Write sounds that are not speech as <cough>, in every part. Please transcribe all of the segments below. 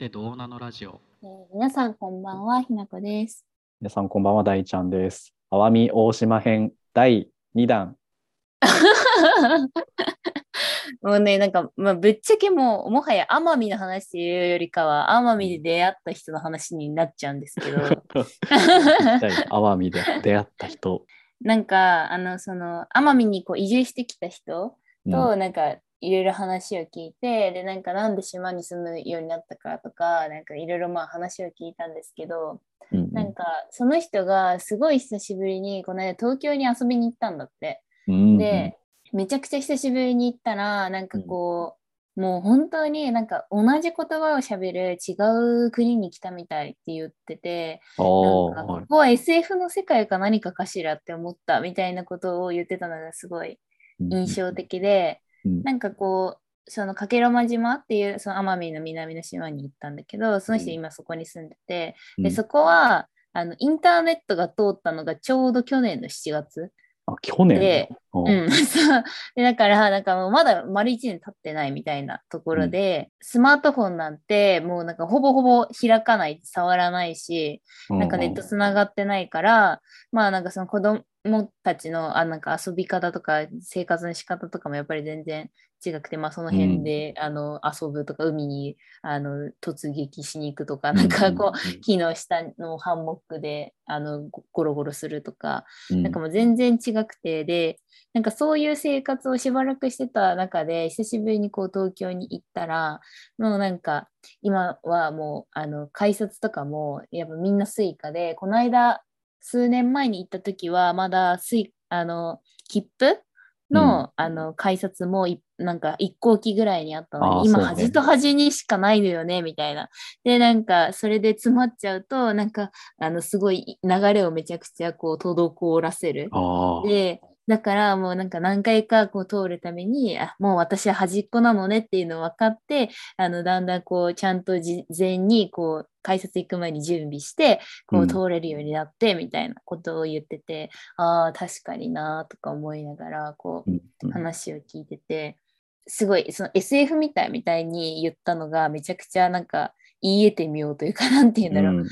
てどうなのラジオ。えー皆さんこんばんは、ひなこです。皆さんこんばんは、大ちゃんです。奄美大島編第2弾。<laughs> もうね、なんか、まあ、ぶっちゃけもう、もはや奄美の話っていうよりかは、奄美で出会った人の話になっちゃうんですけど、第奄美で出会った人。<laughs> なんか、あの、その、奄美にこう移住してきた人うんと、なんか、いろいろ話を聞いて、で、なんか、なんで島に住むようになったかとか、なんか、いろいろまあ話を聞いたんですけど、うんなんか、その人がすごい久しぶりに、この間東京に遊びに行ったんだって。うんで、めちゃくちゃ久しぶりに行ったら、なんかこう、もう本当になんか同じ言葉を喋る違う国に来たみたいって言ってて、あなんかここは SF の世界か何かかしらって思ったみたいなことを言ってたのがすごい印象的で、うん。なんかこう、その加計呂麻島っていうその奄美の南の島に行ったんだけど、その人うん。今そこに住んでて、うん。でそこはあのインターネットが通ったのがちょうど去年の7月あ去年で、あうん、<laughs> そう。でだからなんかもうまだ丸1年経ってないみたいなところで、スマートフォンなんてもうなんかほぼほぼ開かない触らないし、なんかネットつながってないから、まあなんかその子供もたちのあなんか遊び方とか生活の仕方とかもやっぱり全然違くて、まあその辺で、あの遊ぶとか海にあの突撃しに行くとか、なんかこう、木の下のハンモックであのゴゴロゴロするとか、うん、なんかもう全然違くて、で、なんかそういう生活をしばらくしてた中で、久しぶりにこう東京に行ったら、もうなんか今はもうあの改札とかもやっぱみんな Suica で、この間数年前に行った時はまだスイあの切符の,、あの改札もいなんか一向機ぐらいにあったのに、今端と端にしかないのよねみたいな。でなんかそれで詰まっちゃうとなんかあのすごい流れをめちゃくちゃこう滞らせる。で、だからもうなんか何回かこう通るために、あ、もう私は端っこなのねっていうのを分かって、あの、だんだんこう、ちゃんと事前にこう、改札行く前に準備して、こううん通れるようになって、みたいなことを言ってて、ああ、確かになとか思いながら、こう、うんうん。話を聞いてて、すごい、その SF みたいみたいに言ったのが、めちゃくちゃなんか言い得てみようというか、なんて言うんだろう。うん。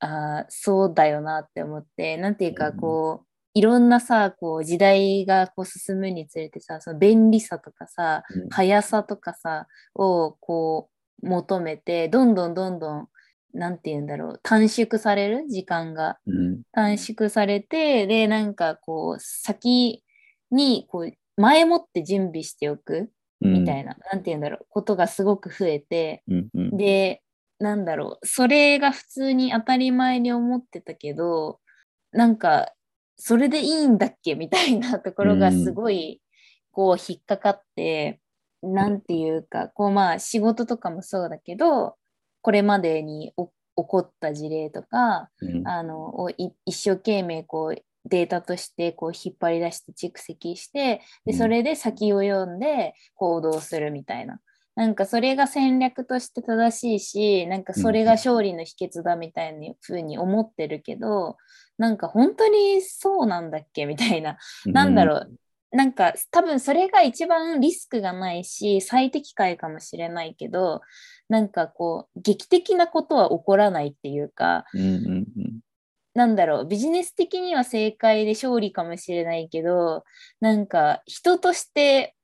あーそうだよなって思って、なんていうかうん。こう、いろんなさ、こう時代がこう進むにつれてさ、その便利さとかさ、うん。速さとかさ、をこう求めて、どんどんどんどん、なんていうんだろう、短縮される？時間が。うん。短縮されて、で、なんかこう、先にこう、前もって準備しておく？みたいな、なんていうんだろう、ことがすごく増えて、うんうん。で、なんだろう、それが普通に当たり前に思ってたけど、なんか、それでいいんだっけ？みたいなところがすごい、こう、引っかかって、なんていうか、こう、まあ、仕事とかもそうだけど、これまでにお起こった事例とか、うん。あのをい一生懸命こうデータとしてこう引っ張り出して蓄積してでうん。それで先を読んで行動するみたいな。なんかそれが戦略として正しいし、なんかそれが勝利の秘訣だみたいな風に思ってるけど、なんか本当にそうなんだっけ？みたいな。なんだろう。なんか多分それが一番リスクがないし最適解かもしれないけどなんかこう劇的なことは起こらないっていうかうんうんうん。なんだろう。ビジネス的には正解で勝利かもしれないけどなんか人として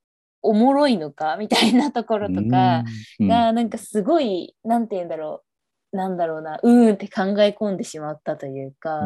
おもろいのか？<laughs> みたいなところとかうん。がなんかすごいなんて言うんだろう。なんだろうな。うーんって考え込んでしまったというか。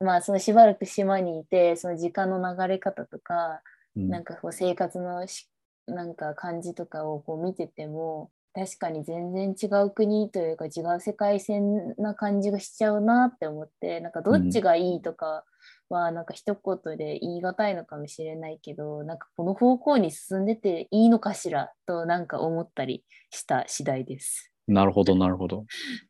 まあそのしばらく島にいてその時間の流れ方とか、うん。なんかこう生活のしなんか感じとかをこう見てても確かに全然違う国というか違う世界線な感じがしちゃうなって思ってなんかどっちがいいとかはなんか一言で言い難いのかもしれないけどなんかこの方向に進んでていいのかしらとなんか思ったりした次第です。なるほどなるほど。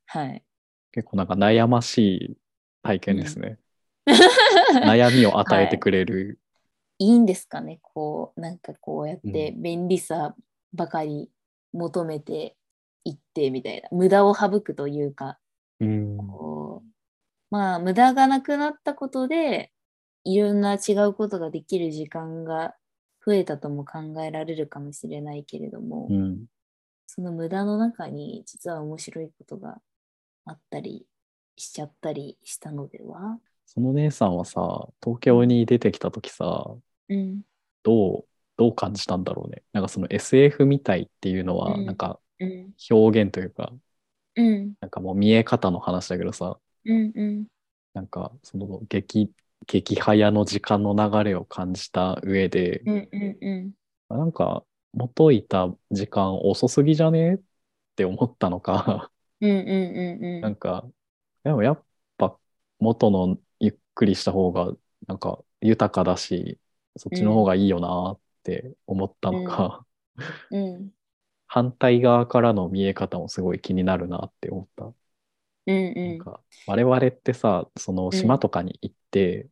はい。結構なんか悩ましい体験ですね。悩みを与えてくれる。<laughs> いいんですかねこうなんかこうやって便利さばかり求めていってみたいな、無駄を省くというかうんこうまあ無駄がなくなったことでいろんな違うことができる時間が増えたとも考えられるかもしれないけれども、うんその無駄の中に実は面白いことがあったりしちゃったりしたのでは？その姉さんはさ、東京に出てきた時さ、うん。どう、どう感じたんだろうね。なんかその SF みたいっていうのは、うんなんかうん。表現というか、うん。なんかもう見え方の話だけどさ、うん。うん。なんかその激、激早の時間の流れを感じた上で、うん。うん。うん。なんか元いた時間遅すぎじゃね？って思ったのか、うん。うん。うん。なんか、でもやっぱ元のゆっくりした方がなんか豊かだし、そっちの方がいいよなって思ったのか、うん。<laughs> 反対側からの見え方もすごい気になるなって思った。うん。なんか我々ってさ、その島とかに行って、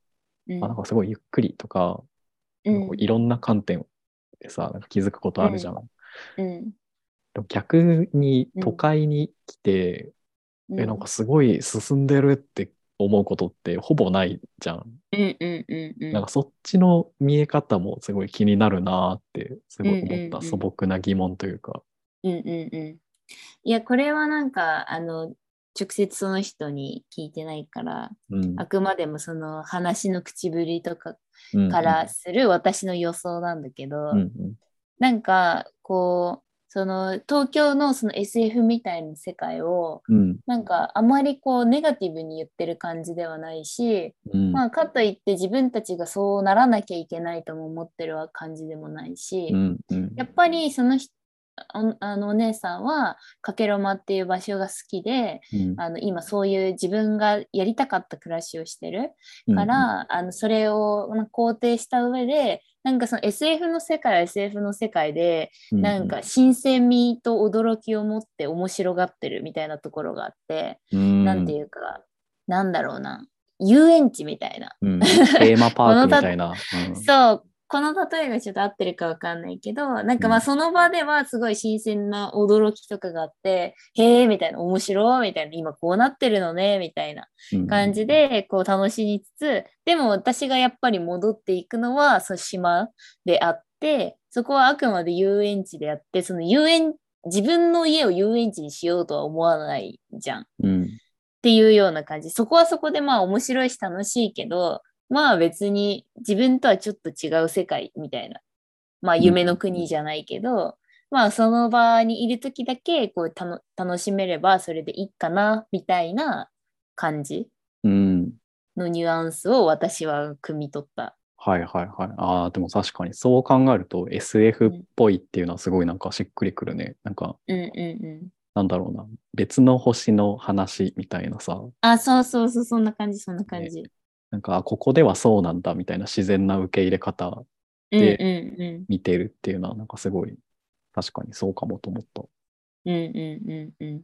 うん。あなんかすごいゆっくりとか、いろんな観点でさ、なんか気づくことあるじゃん。うん。でも逆に都会に来て、うん。え、なんかすごい進んでるって思うことってほぼないじゃん。うん。うん。うん。うん。なんかそっちの見え方もすごい気になるなってすごい思った、うんうんうん素朴な疑問というか。うんうんうん。いや、これはなんか、あの、直接その人に聞いてないから、うん。あくまでもその話の口ぶりとかからする私の予想なんだけど、うんうん。なんか、こう、その東京のその SF みたいな世界を、うん。なんかあまりこうネガティブに言ってる感じではないし、うん。まあかといって自分たちがそうならなきゃいけないとも思ってる感じでもないし、うんうん。やっぱりその人ああのお姉さんはかけろまっていう場所が好きでうん。あの今そういう自分がやりたかった暮らしをしてるから、あのそれをまあ肯定した上でなんかその SF の世界は SF の世界でうんなんか新鮮味と驚きを持って面白がってるみたいなところがあって、うん。なんていうかなんだろうな。遊園地みたいな。うん。テーマパークみたいな。<laughs> うん。そう、この例えがちょっと合ってるかわかんないけど、なんかまうんあその場ではすごい新鮮な驚きとかがあって、へえみたいな、面白いみたいな、今こうなってるのね、みたいなうん感じでこう楽しみつつ、でも私がやっぱり戻っていくのはその島であって、そこはあくまで遊園地であって、その遊園、自分の家を遊園地にしようとは思わないじゃん。うんっていうような感じ。そこはそこでまあ面白いし楽しいけど、まあ別に自分とはちょっと違う世界みたいな。まあ夢の国じゃないけど、まあその場にいる時だけこうたの楽しめればそれでいいかなみたいな感じうんのニュアンスを私は汲み取った。はいはいはい。ああ、でも確かにそう考えると SF っぽいっていうのはすごいなんかしっくりくるね。なんか、うんうんうん。なんだろうな。別の星の話みたいなさ。あ、そうそうそう、そんな感じ、そんな感じ。なんか、あここではそうなんだみたいな自然な受け入れ方うんで。見てるっていうのはなんかすごい確かにそうかもと思った。うんうんうんうん。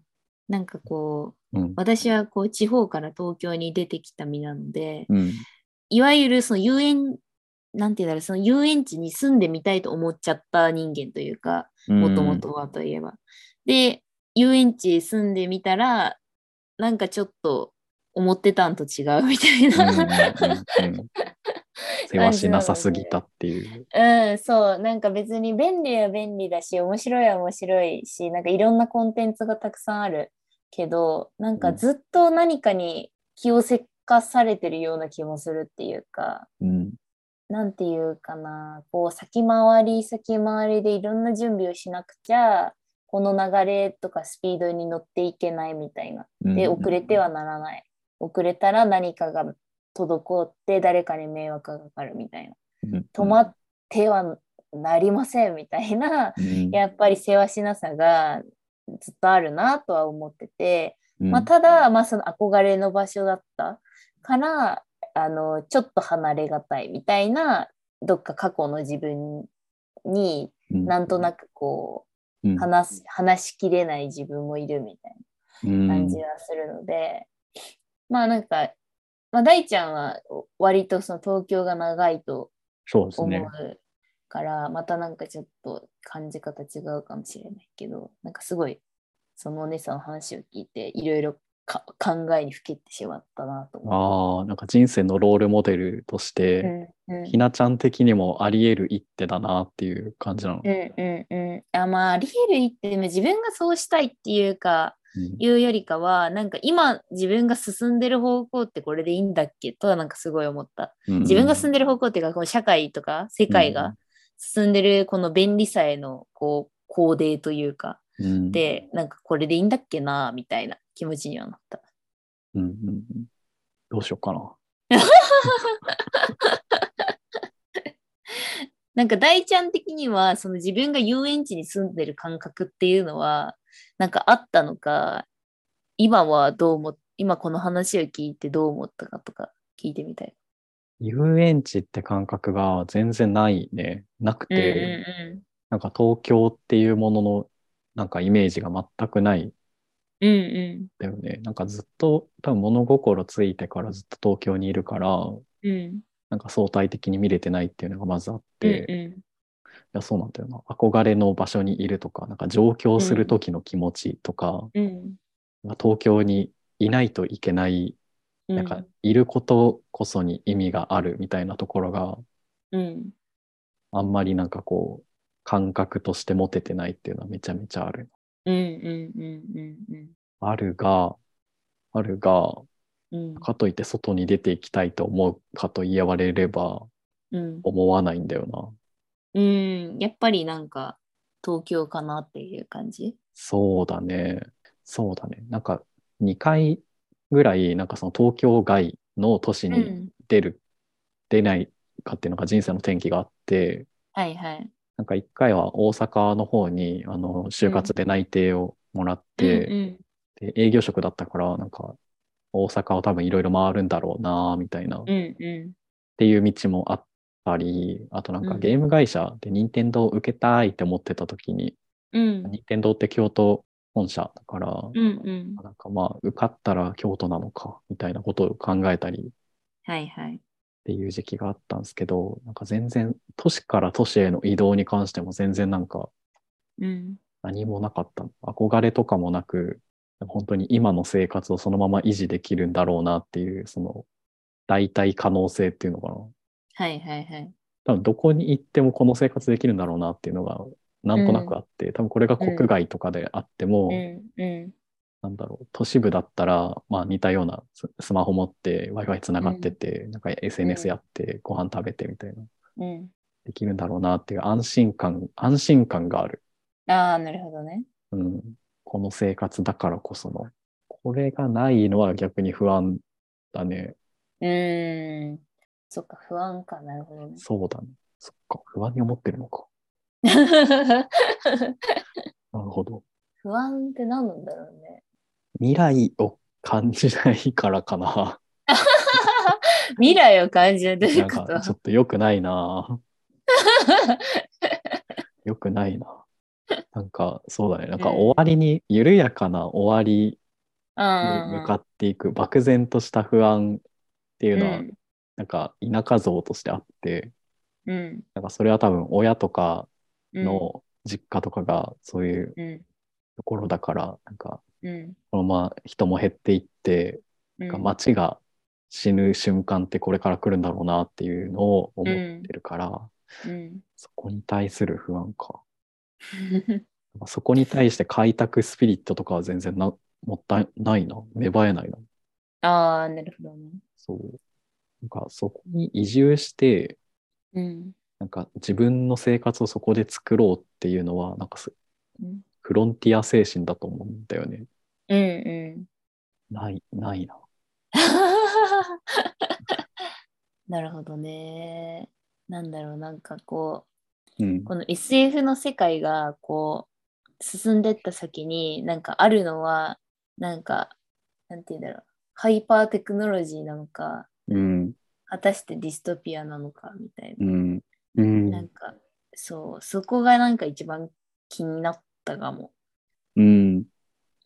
なんかこう、うん。私はこう地方から東京に出てきた身なので、うん。いわゆるその遊園、なんていうんだろう、その遊園地に住んでみたいと思っちゃった人間というか、もともとはといえば。で、遊園地住んでみたら、なんかちょっと思ってたんと違うみたいな。うんうん <laughs> 世話しなさすぎたっていう。うん、そう、なんか別に便利は便利だし、面白いは面白いし、なんかいろんなコンテンツがたくさんあるけど、なんかずっと何かに気をせっかされてるような気もするっていうか、うん。なんていうかな、こう先回り先回りでいろんな準備をしなくちゃ、この流れとかスピードに乗っていけないみたいな。で、遅れてはならない。遅れたら何かが滞って誰かに迷惑がかかるみたいな。うん。止まってはなりませんみたいな、うん。やっぱりせわしなさがずっとあるなとは思ってて、うん。まあ、ただ、まあ、その憧れの場所だったからあのちょっと離れがたいみたいなどっか過去の自分になんとなくこう話しきれない自分もいるみたいな感じはするので、まあなんか、まあ、大ちゃんは割とその東京が長いと思そうから、またなんかちょっと感じ方違うかもしれないけど、なんかすごい、そのお姉さんの話を聞いて、いろいろか考えにふけってしまったなと思ああ、なんか人生のロールモデルとしう。て、うんうんひなちゃん的にもあり得る一手だなっていう感じなの。うんうんうん。あまあ、あり得る一点、自分がそうしたいっていうか、うんいうよりかは、なんか今自分が進んでる方向ってこれでいいんだっけとはなんかすごい思った。自分が進んでる方向っていうか、この社会とか世界うんが進んでるこの便利さへのこう、コーデというか、うん、で、なんかこれでいいんだっけな、みたいな気持ちにはなった。うんうんうん、どうしようかな。<laughs> なんか大ちゃん的には、その自分が遊園地に住んでる感覚っていうのは、なんかあったのか、今はどう思今この話を聞いてどう思ったかとか聞いてみたい。遊園地って感覚が全然ないね。なくうんうんて、なんか東京っていうもののなんかイメージが全くないんうん。うんうん。だよね。なんかずっと多分物心ついてからずっと東京にいるから、うん。なんか相対的に見れてないっていうのがまずあって、いうんやそうなんだよな。憧れの場所にいるとか、なんか上京する時の気持ちとか、うん。東京にいないといけない、うん。なんかいることこそに意味があるみたいなところがうん。あんまりなんかこう感覚として持ててないっていうのはめちゃめちゃある。あるが、あるが、うんかといって外に出ていきたいと思うかと言われればうん、思わないんだよな。うん、やっぱりなんか東京かなっていう感じ？そうだね。そうだね。なんか2回ぐらいなんかその東京外の都市にうん、出る、出ないかっていうのが人生の転機があって、はいはい。なんか1回は大阪の方にあの就活で内定をもらって、うんで営業職だったからなんか大阪を多分いろいろ回るんだろうなみたいなっうんうんていう道もあったり、あとなんかうんゲーム会社で任天堂受けたいって思ってた時に、うん任天堂って京都本社だから、うんうんなんかまあ受かったら京都なのかみたいなことを考えたりっはいはい。ていう時期があったんですけど、なんか全然都市から都市への移動に関しても全然なんかうん何もなかった。憧れとかもなく、本当に今の生活をそのまま維持できるんだろうなっていう、その代替可能性っていうのかな。はいはいはい。多分どこに行ってもこの生活できるんだろうなっていうのがなんとなくあって、多分これが国外とかであっても、うんうなんだろう、都市部だったら、まあ似たようなススマホ持って Wi-Fi つながってて、なんか SNS やってご飯食べてみたいな、んうん。できるんだろうなっていう安心感、安心感がある。ああ、なるほどね。うん。この生活だからこその。これがないのは逆に不安だね。うーん。そっか、不安か。なるほどね。そうだね。そっか。不安に思ってるのか。<laughs> なるほど。不安って何なんだろうね。未来を感じないからかな。<laughs> 未来を感じるといなんうこと？かちょっと良くないな。<laughs> 良くないな。なんかそうだね。なんかうん終わりに、緩やかな終わりうんに向かっていく漠然とした不安っていうのは、うんなんか田舎像としてあって、うんなんかそれは多分親とかうんの実家とかがそういううんところだから、なんかうんこのまま人も減っていって、うんなんか街が死ぬ瞬間ってこれから来るんだろうなっていうのを思ってるから、うんそこに対する不安か。そこに対して開拓スピリットとかは全然なもったいないな。芽生えないな。<laughs> ああ、なるほどね。そう。なんかそこに移住して、うんなんか自分の生活をそこで作ろうっていうのは、なんかすうんフロンティア精神だと思うんだよね。うんうん。ない、ないな。<laughs> なるほどね。なんだろう、なんかこうんう、。この SF の世界がこう、進んでった先に、なんかあるのは、なんか、なんて言うんだろう、ハイパーテクノロジーなのか、うん。果たしてディストピアなのかみたいな。うん。うん。なんか、そう、そこがなんか一番気になったかも。うん。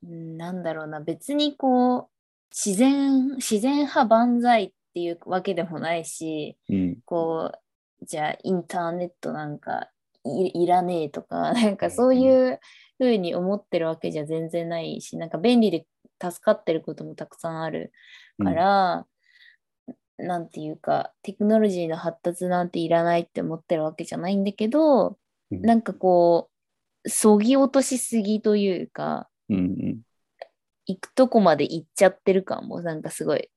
うんなんだろうな、別にこう、自然、自然派万歳っていうわけでもないし、うん。こう、じゃあインターネットなんかいいらねえとか、<laughs> なんかそういうふうに思ってるわけじゃ全然ないし、なんか便利で助かってることもたくさんあるから、なんていうかテクノロジーの発達なんていらないって思ってるわけじゃないんだけど、うん。なんかこうそぎ落としすぎというかうんうん。行くとこまで行っちゃってる感もなんかすごい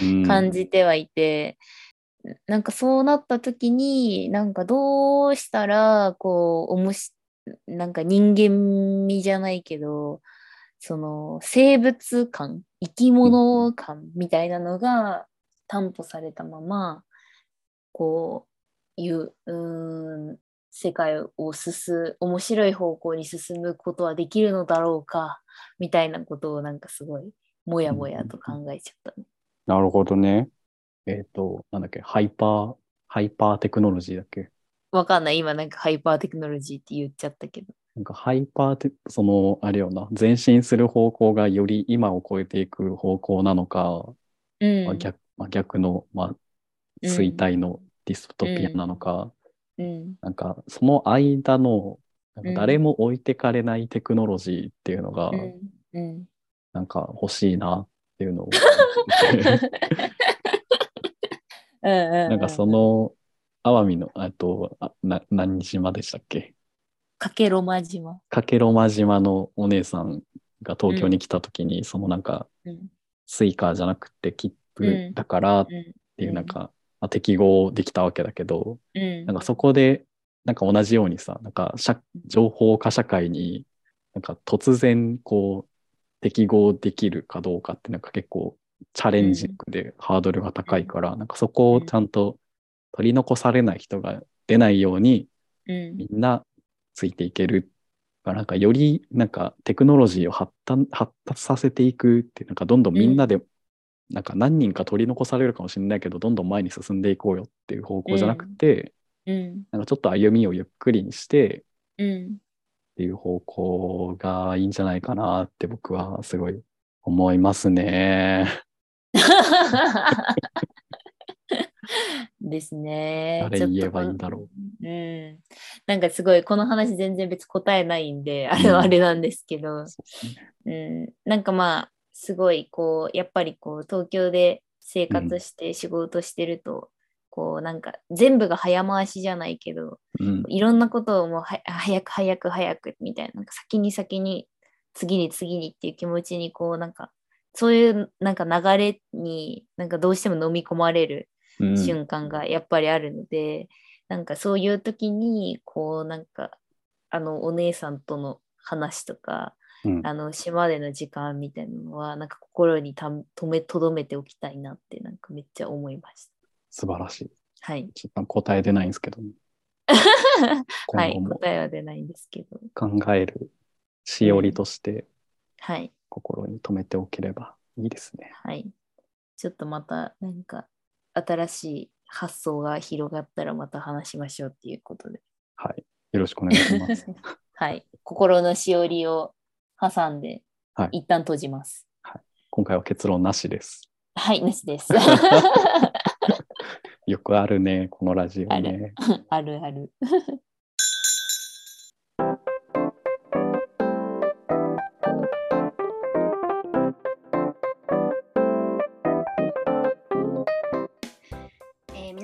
うん。感じてはいて、なんかそうなった時になんかどうしたらこうおもしなんか人間味じゃないけどその生物感生き物感みたいなのが担保されたままこういううーん世界を進む面白い方向に進むことはできるのだろうかみたいなことをなんかすごいもやもやと考えちゃったね。なるほどね。えっ、と、なんだっけ、ハイパー、ハイパーテクノロジーだっけ？わかんない。今なんかハイパーテクノロジーって言っちゃったけど。なんかハイパーテ、その、あれよな、前進する方向がより今を超えていく方向なのか、うん。まあ、逆まあ、逆の、まあ、うん衰退のディストピアなのか、うん。なんかその間の、誰も置いてかれないテクノロジーっていうのが、うん。うん。なんか欲しいなっていうのをな <laughs> なんかそ、の奄美の、あと、あな何島でしたっけ？かけろま島。加計呂麻島のお姉さんが東京に来た時に、そのなんかうん。 Suica じゃなくて切符うんだからっうん。ていうなんか、まあ、適合できたわけだけど、うん。なんかそこでなんか同じようにさなんか社情報化社会になんか突然こう適合できるかどうかってなんか結構チャレンジングでハードルが高いから、なんかそこをちゃんと取り残されない人が出ないようにうんみんなついていける。なんかよりなんかテクノロジーを発達させていくってなんかどんどんみんなで、なんか何人か取り残されるかもしれないけどどんどん前に進んでいこうよっていう方向じゃなくて、うん。なんかちょっと歩みをゆっくりにしてうん。っていう方向がいいんじゃないかなって僕はすごい思いますね。<laughs> ですね。誰言えばいいんだろうん。なんかすごい、この話全然別に答えないんで、あれうんはあれなんですけど、う。そうですねうん、なんかまあすごいこうやっぱりこう東京で生活して仕事してると、こうなんか全部が早回しじゃないけどうん。いろんなことをもうは早く早く早くみたいななんか先に先に次に次にっていう気持ちにこうなんかそういうなんか流れになんかどうしても飲み込まれるうん。瞬間がやっぱりあるので、なんかそういう時にこうなんかあのお姉さんとの話とかうんあの島での時間みたいなのはなんか心にた止めとどめておきたいなってなんかめっちゃ思いまし素晴らしい。た。はい。ちょっと答え出ないんですけど、<laughs> はい。答えは出ないんですけど。考えるしおりとしてはい。心に留めておければいいですね。はい。ちょっとまたなんか新しい発想が広がったらまた話しましょうっていうことで。はい。よろしくお願いします。<laughs> はい。心のしおりを挟んで、はい一旦閉じます。今回は結論なしです。はい、なしです。<laughs> よくあるね、このラジオね。あ <laughs> るある。<laughs> えー